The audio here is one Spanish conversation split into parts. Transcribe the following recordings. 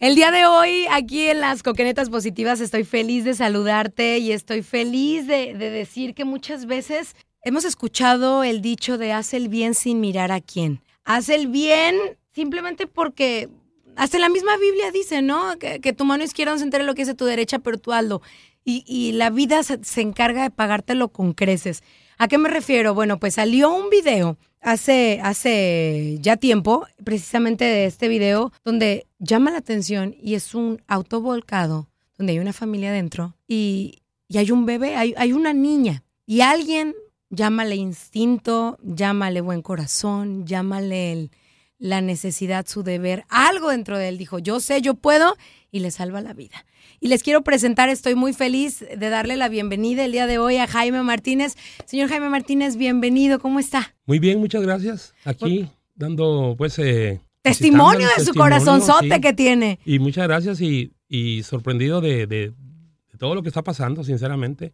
El día de hoy, aquí en las Coquenetas Positivas, estoy feliz de saludarte y estoy feliz de, de decir que muchas veces hemos escuchado el dicho de haz el bien sin mirar a quién. Haz el bien simplemente porque hasta la misma Biblia dice, ¿no? Que, tu mano izquierda no se entere lo que dice tu derecha, pero tú hazlo. Y, la vida se encarga de pagártelo con creces. ¿A qué me refiero? Bueno, pues salió un video hace, hace ya tiempo, precisamente de este video, donde llama la atención y es un auto volcado, donde hay una familia dentro y, y hay un bebé, hay, hay una niña. Y alguien, llámale instinto, llámale buen corazón, llámale el- la necesidad, su deber, algo dentro de él dijo, yo sé, yo puedo, y le salva la vida. Y les quiero presentar, estoy muy feliz de darle la bienvenida el día de hoy a Jaime Martínez. Señor Jaime Martínez, bienvenido, ¿cómo está? Muy bien, muchas gracias. Aquí dando pues... eh, Testimonio de su corazonzote sí. que tiene. Y muchas gracias y, y sorprendido de, de- de todo lo que está pasando, sinceramente.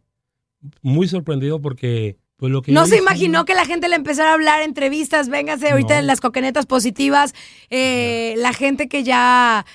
Muy sorprendido porque pues lo que No se hice- imaginó que la gente le empezara a hablar, entrevistas, véngase ahorita No. en las coquenetas positivas, eh, la gente que ya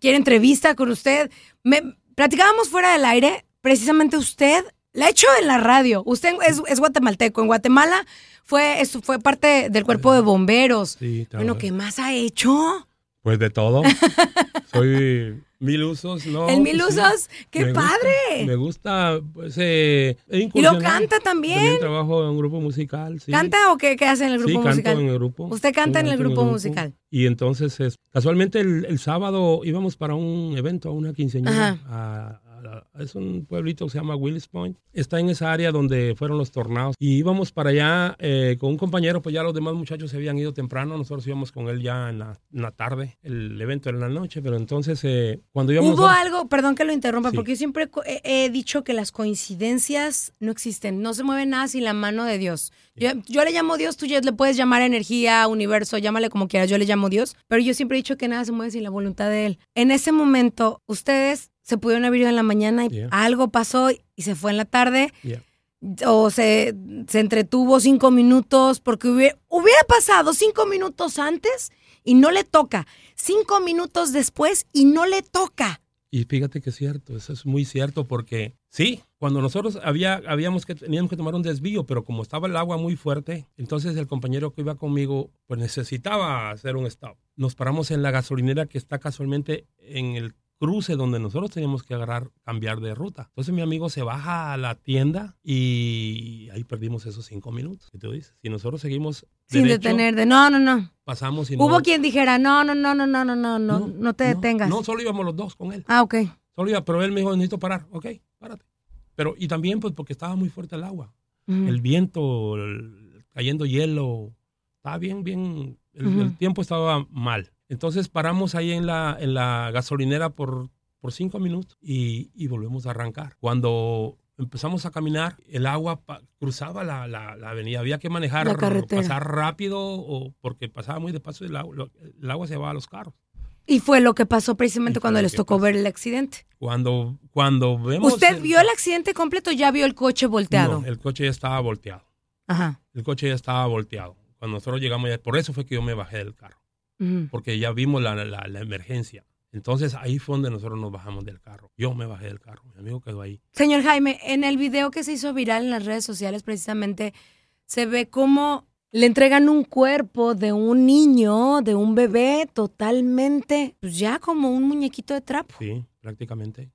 quiere entrevista con usted. Me, platicábamos fuera del aire, precisamente usted la ha hecho en la radio. Usted es, es guatemalteco. En Guatemala fue, es- fue parte del cuerpo de bomberos. Sí, Bueno. ¿qué más ha hecho? Pues de todo. Soy mil usos, ¿no? ¿El mil sí. usos? ¡Qué Me gusta- padre! me gusta, pues, eh, he Y lo canta también. También trabajo en un grupo musical, sí. ¿Canta o qué, qué hace en el Sí, grupo canto musical? en el grupo. Usted canta Sí, en el canto grupo musical. Y entonces, es- casualmente el, el sábado íbamos para un evento, a una quinceañera. A- a- es un pueblito que se llama Willis Point. Está en esa área donde fueron los tornados. Y íbamos para allá eh, con un compañero, pues ya los demás muchachos se habían ido temprano. Nosotros íbamos con él ya en la, en la tarde. El evento era en la noche, pero entonces eh, cuando íbamos... Hubo nosotros- algo, perdón que lo interrumpa, Sí. porque yo siempre he, he dicho que las coincidencias no existen, no se mueve nada sin la mano de Dios. Yo, yo le llamo Dios, tú ya le puedes llamar energía, universo, llámale como quieras, yo le llamo Dios, pero yo siempre he dicho que nada se mueve sin la voluntad de Él. En ese momento, ustedes se pudieron haber ido en la mañana y Yeah. algo pasó y se fue en la tarde. Yeah. O se, se entretuvo cinco minutos porque hubiera, hubiera pasado cinco minutos antes y no le toca. Cinco minutos después y no le toca. Y fíjate que es cierto, eso es muy cierto porque sí, cuando nosotros había, habíamos que, teníamos que tomar un desvío, pero como estaba el agua muy fuerte, entonces el compañero que iba conmigo pues necesitaba hacer un stop. Nos paramos en la gasolinera que está casualmente en el cruce donde nosotros teníamos que agarrar, cambiar de ruta. Entonces mi amigo se baja a la tienda y ahí perdimos esos cinco minutos. ¿Qué tú dices? Si nosotros seguimos Sin derecho, detener de, no, no, no. pasamos y no... Hubo quien dijera, no, no, no, no, no, no, no, no, no te detengas. No, solo íbamos los dos con él. Ah, ok. Solo iba, pero él me dijo, necesito parar. Ok, párate. Pero, y también pues porque estaba muy fuerte el agua. Ujú. El viento, el- cayendo hielo, estaba bien, bien, el, Ujú. el tiempo estaba mal. Entonces paramos ahí en la, en la gasolinera por, por cinco minutos y, y volvemos a arrancar. Cuando empezamos a caminar, el agua cruzaba la, la- la avenida. Había que manejar, pasar rápido o porque pasaba muy despacio el agua, el agua se llevaba a los carros. Y fue lo que pasó precisamente cuando les tocó pasó. ver el accidente. Cuando, cuando vemos... ¿Usted el- vio el accidente completo o ya vio el coche volteado? No, el coche ya estaba volteado. Ajá. El coche ya estaba volteado. Cuando nosotros llegamos, ya- por eso fue que yo me bajé del carro, Porque ya vimos la, la- la emergencia. Entonces ahí fue donde nosotros nos bajamos del carro. Yo me bajé del carro, mi amigo quedó ahí. Señor Jaime, en el video que se hizo viral en las redes sociales precisamente se ve cómo le entregan un cuerpo de un niño, de un bebé totalmente, pues ya como un muñequito de trapo. Sí, prácticamente.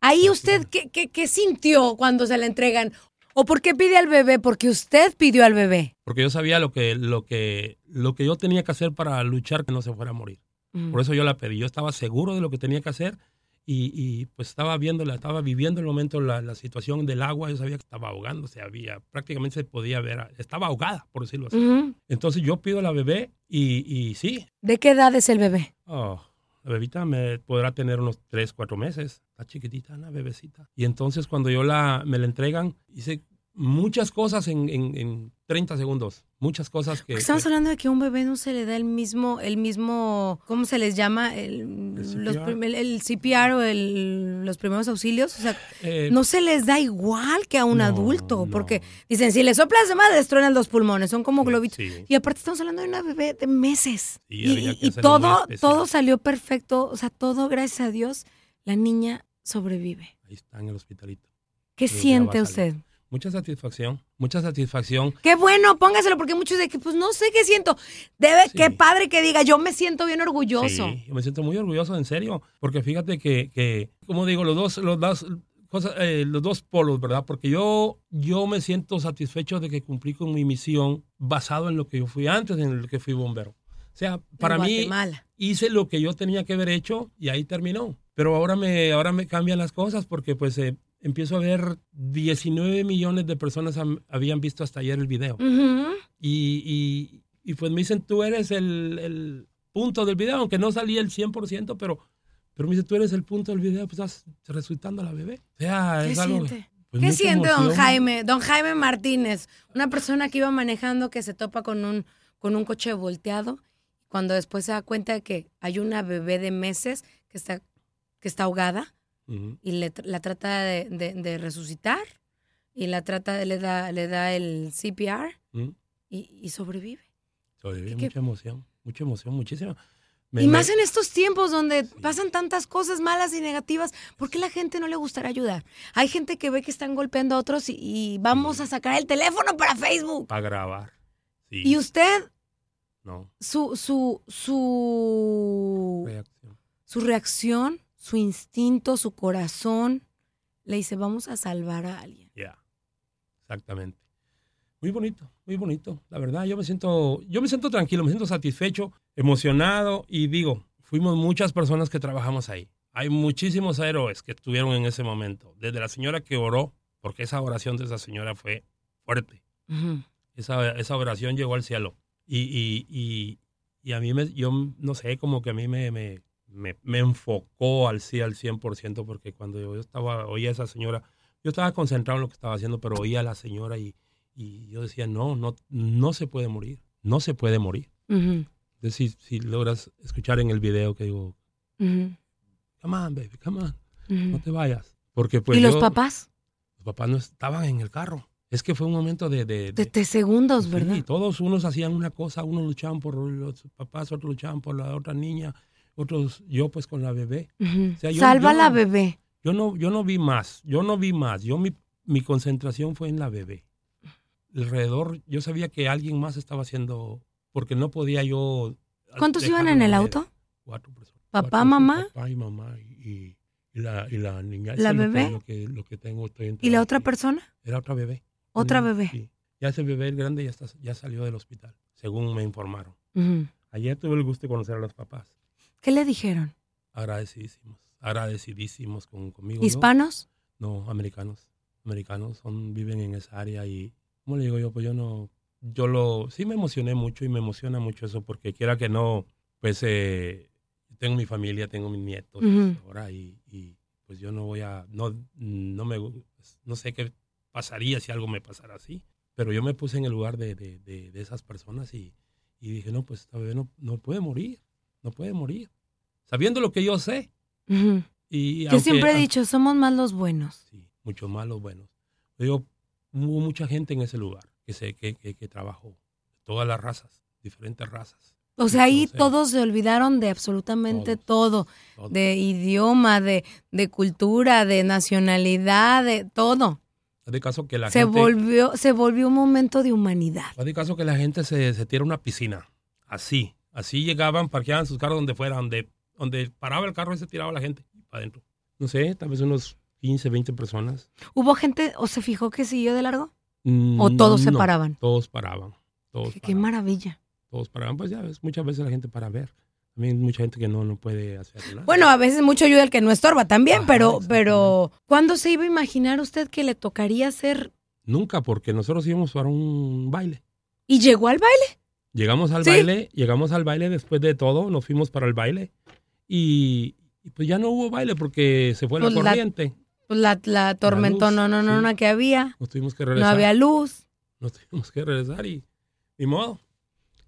Ahí usted, ¿qué, qué, qué sintió cuando se le entregan? ¿O por qué pide al bebé? Porque usted pidió al bebé. Porque yo sabía lo que, lo que, lo que yo tenía que hacer para luchar que no se fuera a morir. Mm. Por eso yo la pedí. Yo estaba seguro de lo que tenía que hacer y, y, pues estaba viéndola, estaba viviendo el momento, la, la situación del agua. Yo sabía que estaba ahogándose, había, prácticamente se podía ver, estaba ahogada, por decirlo así. Entonces yo pido a la bebé y, y sí, ¿De qué edad es el bebé? oh, la bebita me podrá tener unos 3, 4 meses. Está chiquitita, una bebecita. Y entonces cuando yo la, me la entregan, hice muchas cosas en, en, en 30 segundos. Muchas cosas que... Estamos que- hablando de que a un bebé no se le da el mismo, el mismo, ¿cómo se les llama? El, CPR. el- el CPR o el- los primeros auxilios. O sea, eh, no se les da igual que a un No, adulto, no. porque dicen, si le soplas de más, les truenan los pulmones, son como globitos. sí. Y aparte estamos hablando de una bebé de meses. Sí, y todo, todo salió perfecto, o sea, todo, gracias a Dios, la niña sobrevive. Ahí está en el hospitalito. ¿Qué siente usted? Mucha satisfacción, mucha satisfacción. Qué bueno, póngaselo, porque muchos de que, pues no sé qué siento. Debe, Sí. qué padre que diga, yo me siento bien orgulloso. Sí, yo me siento muy orgulloso, en serio, porque fíjate que, que como digo, los dos, los dos, cosas, eh, los dos polos, ¿verdad? Porque yo, yo me siento satisfecho de que cumplí con mi misión basado en lo que yo fui antes, en lo que fui bombero. O sea, para En mí hice lo que yo tenía que haber hecho y ahí terminó. Pero ahora me, ahora me cambian las cosas porque pues eh, empiezo a ver 19 millones de personas habían visto hasta ayer el video. Y, y- y, pues me dicen, tú eres el, el punto del video, aunque no salía el 100%, pero, pero me dicen, tú eres el punto del video, pues estás resucitando a la bebé. O sea, ¿Qué es algo... siente? pues, ¿Qué siente don. Jaime? Don Jaime Martínez, una persona que iba manejando que se topa con un, con un coche volteado, cuando después se da cuenta de que hay una bebé de meses que está, que está ahogada Ujú. y le la trata de, de- de resucitar y la trata le da, le da el CPR y, y sobrevive. Sobrevive, ¿Qué- mucha emoción, mucha emoción, muchísima. Me- y me- más en estos tiempos donde pasan tantas cosas malas y negativas, ¿por qué la gente no le gustará ayudar? Hay gente que ve que están golpeando a otros y, y vamos a sacar el teléfono para Facebook. Para grabar. Sí, Y usted, no, su, su, su, reacción. su reacción, su instinto, su corazón, le dice, vamos a salvar a alguien. Ya, exactamente. Muy bonito, muy bonito. La verdad, yo me siento, yo me siento tranquilo, me siento satisfecho, emocionado y digo, fuimos muchas personas que trabajamos ahí. Hay muchísimos héroes que estuvieron en ese momento. Desde la señora que oró, porque esa oración de esa señora fue fuerte. Esa, esa oración llegó al cielo. Y, y, y, y a mí, me, yo no sé, como que a mí me, me, me, me enfocó al sí al 100%, porque cuando yo estaba, oía a esa señora, yo estaba concentrado en lo que estaba haciendo, pero oía a la señora y, y yo decía, no, no, no se puede morir, no se puede morir. Ujú, Entonces, si, si logras escuchar en el video que digo, ujú, come on, baby, come on, no te vayas. Porque pues ¿Y los papás? Los papás no estaban en el carro. Es que fue un momento de... de- De, segundos, Sí, ¿verdad? todos unos hacían una cosa, unos luchaban por los papás, otros luchaban por la otra niña, otros yo pues con la bebé. Ujú. O sea, yo- Salva yo la bebé. Yo no, yo no vi más, yo no vi más. Yo mi, mi concentración fue en la bebé. Alrededor, yo sabía que alguien más estaba haciendo, porque no podía yo. ¿Cuántos iban en el auto? Cuatro personas. ¿Papá, Cuatro, mamá? Papá y mamá y, la, y la niña. ¿La eso bebé? Lo que, lo que tengo, estoy ¿Y la otra persona? Era otra bebé. Otra bebé. sí. Ya ese bebé, el grande, ya, está, ya salió del hospital, según me informaron. Ayer tuve el gusto de conocer a los papás. ¿Qué le dijeron? Agradecidísimos, agradecidísimos con, conmigo. ¿no? ¿Hispanos? No, americanos. Americanos son, viven en esa área y, ¿cómo le digo yo? Pues yo no, yo lo, sí me emocioné mucho y me emociona mucho eso porque quiera que no, pues eh, tengo mi familia, tengo mis nietos ahora y, y, pues yo no voy a, no, no me, no sé qué pasaría si algo me pasara así, pero yo me puse en el lugar de, de, de- de esas personas y, y dije, no, pues esta bebé no, no puede morir, no puede morir, sabiendo lo que yo sé. Y Yo aunque- siempre he dicho, somos más los buenos. Sí, muchos malos buenos. Yo hubo mucha gente en ese lugar que sé que, que, que trabajó, todas las razas, diferentes razas. O sea, ahí Entonces, todos se olvidaron de absolutamente todo, todos. de idioma, de, de cultura, de nacionalidad, de todo. De caso que la Se gente, volvió, se volvió un momento de humanidad. de caso que la gente se, se tira a una piscina, así, así llegaban, parqueaban sus carros donde fuera, donde, donde paraba el carro y se tiraba la gente para adentro. No sé, tal vez unos 15, 20 personas. ¿Hubo gente o se fijó que siguió de largo? Mm, ¿O todos se paraban? Todos paraban, todos Qué, qué paraban, maravilla. todos paraban. Pues ya ves, muchas veces la gente para ver. También mucha gente que no, no puede hacer nada. Bueno, a veces mucho ayuda el que no estorba también, Ajá, pero, pero ¿cuándo se iba a imaginar usted que le tocaría hacer? Nunca, porque nosotros íbamos para un baile. ¿Y llegó al baile? Llegamos al Sí. baile, llegamos al baile después de todo, nos fuimos para el baile y, y pues ya no hubo baile porque se fue Pues la la- corriente. Pues la, la tormentón, luz, no, no, no, sí. no, que había. Nos tuvimos que No regresar. había luz. Nos tuvimos que regresar y ni modo.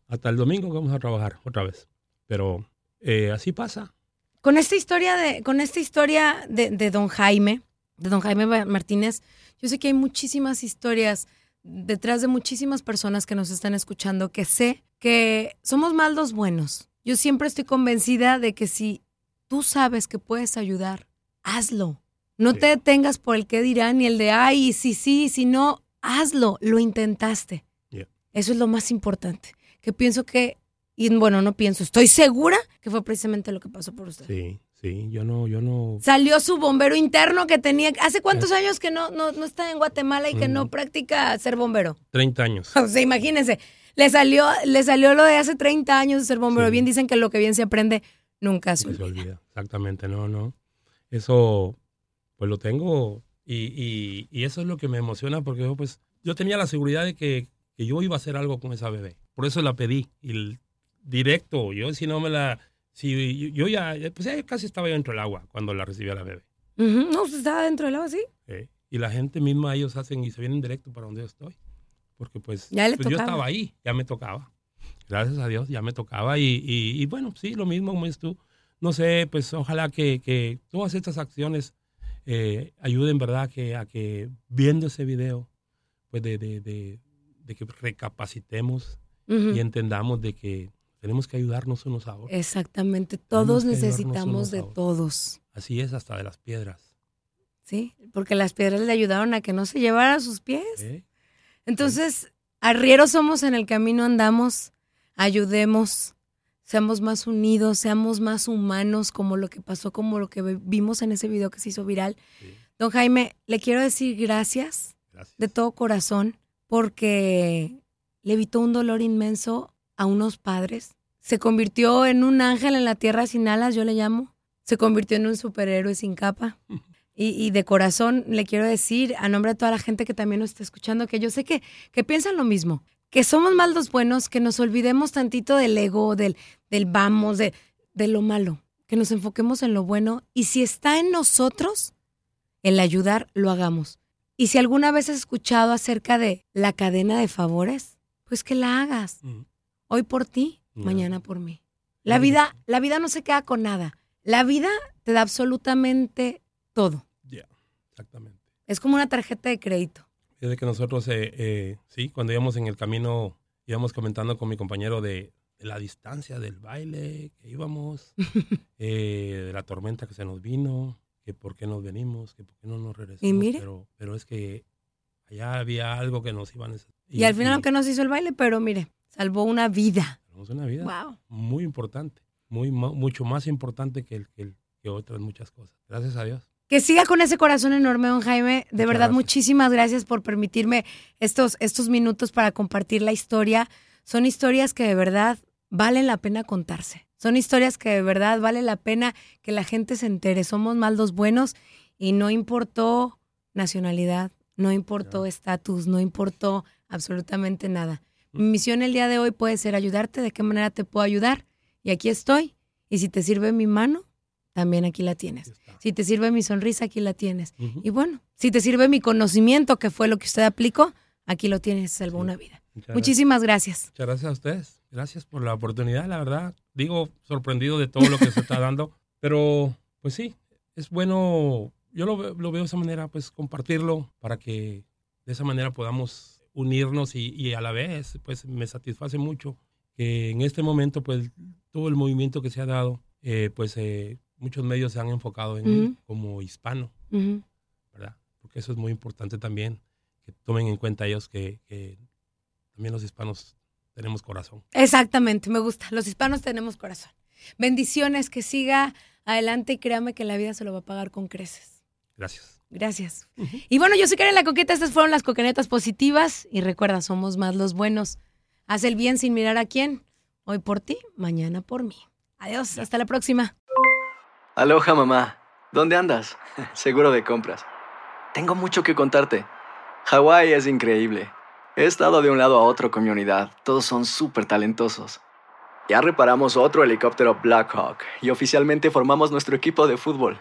Hasta el domingo que vamos a trabajar otra vez. Pero eh, así pasa. Con esta historia de, con esta historia de, de don Jaime, de don Jaime Ma- Martínez, yo sé que hay muchísimas historias detrás de muchísimas personas que nos están escuchando que sé que somos más los buenos. Yo siempre estoy convencida de que si tú sabes que puedes ayudar, hazlo. No Sí. te detengas por el que dirán ni el de ay, sí, sí, si no, hazlo, lo intentaste. Yeah. Eso es lo más importante. Que pienso que, y bueno, no pienso, estoy segura que fue precisamente lo que pasó por usted. Sí, sí, yo no, yo no. Salió su bombero interno que tenía. ¿Hace cuántos años que no, no, no está en Guatemala y que no Ujú. practica ser bombero? 30 años. O sea, imagínense. Le salió, le salió lo de hace 30 años de ser bombero. Sí. Bien dicen que lo que bien se aprende nunca se que se olvida. olvida. Exactamente, no, no. Eso, pues lo tengo y, y, y eso es lo que me emociona porque yo, pues, yo tenía la seguridad de que, que yo iba a hacer algo con esa bebé. Por eso la pedí. Y el- directo, yo si no me la... Si yo, ya, pues ya casi estaba yo dentro del agua cuando la recibí a la bebé. Ujú, No, usted estaba dentro del agua, sí. ¿eh? Y la gente misma, ellos hacen y se vienen directo para donde yo estoy. Porque pues, Ya pues, yo estaba ahí, ya me tocaba. Gracias a Dios, ya me tocaba. Y, y- y bueno, sí, lo mismo como dices tú. No sé, pues ojalá que, que todas estas acciones eh, ayuden, ¿verdad? Que, a que viendo ese video, pues de, de, de- de que recapacitemos Ujú. y entendamos de que tenemos que ayudarnos unos a otros. Exactamente. Todos necesitamos de todos. Así es, hasta de las piedras. ¿Sí? Porque las piedras le ayudaron a que no se llevara a sus pies. ¿eh? Entonces, arrieros somos en el camino andamos, ayudemos, seamos más unidos, seamos más humanos, como lo que pasó, como lo que vimos en ese video que se hizo viral. Sí. Don Jaime, le quiero decir gracias Gracias. de todo corazón porque le evitó un dolor inmenso a unos padres. Se convirtió en un ángel en la tierra sin alas, yo le llamo. Se convirtió en un superhéroe sin capa. Y, de corazón le quiero decir, a nombre de toda la gente que también nos está escuchando, que yo sé que, que piensan lo mismo, que somos más los buenos, que nos olvidemos tantito del ego, del, del vamos, de, de lo malo, que nos enfoquemos en lo bueno. Y si está en nosotros, el ayudar, lo hagamos. Y si alguna vez has escuchado acerca de la cadena de favores, pues que la hagas. Hoy por ti, Ya. mañana por mí. La que vida, la vida no se queda con nada. La vida te da absolutamente todo. Ya, exactamente. Es como una tarjeta de crédito. Desde que nosotros, eh, eh, sí, cuando íbamos en el camino, íbamos comentando con mi compañero de, de la distancia del baile que íbamos, eh, de la tormenta que se nos vino, que por qué nos venimos, que por qué no nos regresamos. Y mire. Pero, pero es que allá había algo que nos iban a Y, al final, aunque no se hizo el baile, pero mire, salvó una vida. Tenemos una vida Wow. muy importante, muy, mucho más importante que el, que el, que otras muchas cosas. Gracias a Dios. Que siga con ese corazón enorme, don Jaime. De Muchas verdad, gracias. muchísimas gracias por permitirme estos, estos minutos para compartir la historia. Son historias que de verdad valen la pena contarse. Son historias que de verdad vale la pena que la gente se entere. Somos más los buenos y no importó nacionalidad, no importó estatus, no importó absolutamente nada. Mi misión el día de hoy puede ser ayudarte, de qué manera te puedo ayudar. Y aquí estoy. Y si te sirve mi mano, también aquí la tienes. Si te sirve mi sonrisa, aquí la tienes. Y bueno, si te sirve mi conocimiento, que fue lo que usted aplicó, aquí lo tienes, salvó una vida. Muchas Muchísimas gracias. Muchas gracias a ustedes. Gracias por la oportunidad, la verdad. Digo, sorprendido de todo lo que se está dando. Pero, pues sí, es bueno, yo lo, lo veo de esa manera, pues compartirlo para que de esa manera podamos unirnos y, y a la vez, pues me satisface mucho que en este momento, pues todo el movimiento que se ha dado, eh, pues eh, muchos medios se han enfocado en Ujú. como hispano. ¿verdad? Porque eso es muy importante también, que tomen en cuenta ellos que, que también los hispanos tenemos corazón. Exactamente, me gusta. Los hispanos tenemos corazón. Bendiciones, que siga adelante y créame que la vida se lo va a pagar con creces. Gracias. Gracias. Y bueno, yo soy Karen La Coqueta, estas fueron las coquenetas positivas y recuerda, somos más los buenos. Haz el bien sin mirar a quién. Hoy por ti, mañana por mí. Adiós, hasta la próxima. Aloha mamá, ¿dónde andas? Seguro de compras. Tengo mucho que contarte. Hawái es increíble. He estado de un lado a otro con mi unidad. Todos son súper talentosos. Ya reparamos otro helicóptero Blackhawk y oficialmente formamos nuestro equipo de fútbol.